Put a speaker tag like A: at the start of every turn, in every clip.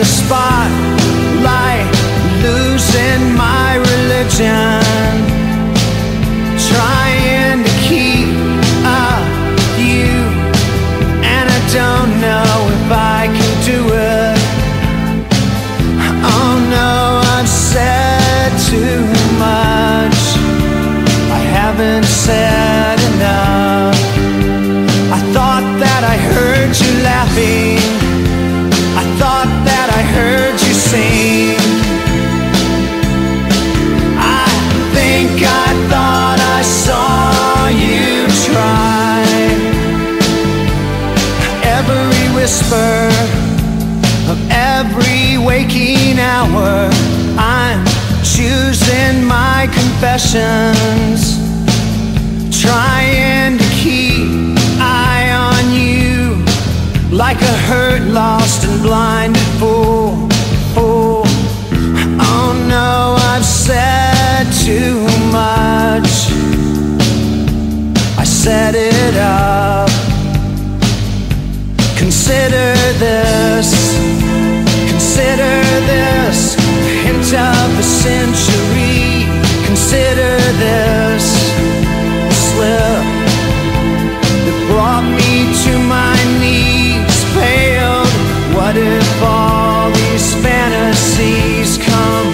A: The spotlight, losing my religion. Trying to keep up you, and I don't know if I can do it. Oh no, I've said too much. I haven't said waking hour, I'm choosing my confessions, trying to keep eye on you like a hurt, lost, and blinded fool. fool. Oh no, I've said too much. I set it up. Consider this, consider this, hint of the century. Consider this, a slip that brought me to my knees, failed. What if all these fantasies come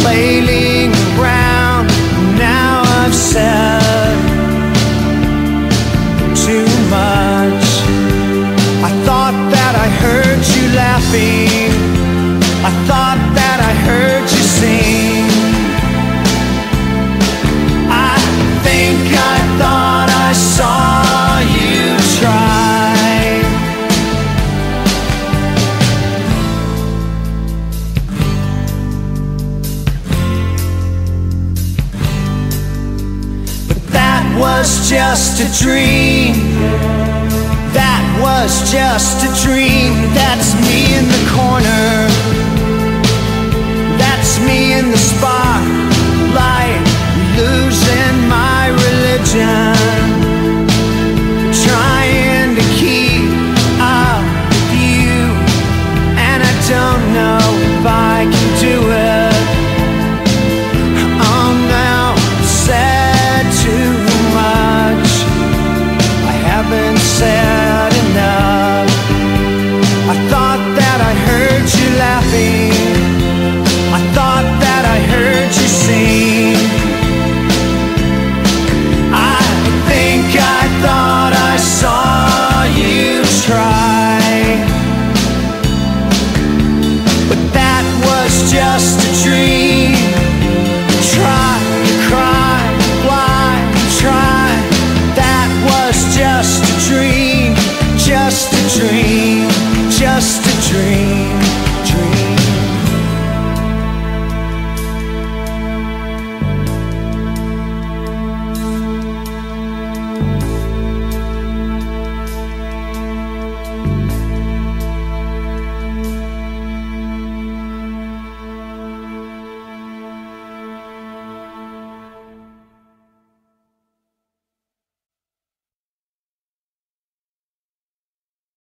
A: flailing around? Now I've said too much. I thought that I heard you laughing. I thought was just a dream. That was just a dream. That's me just a dream.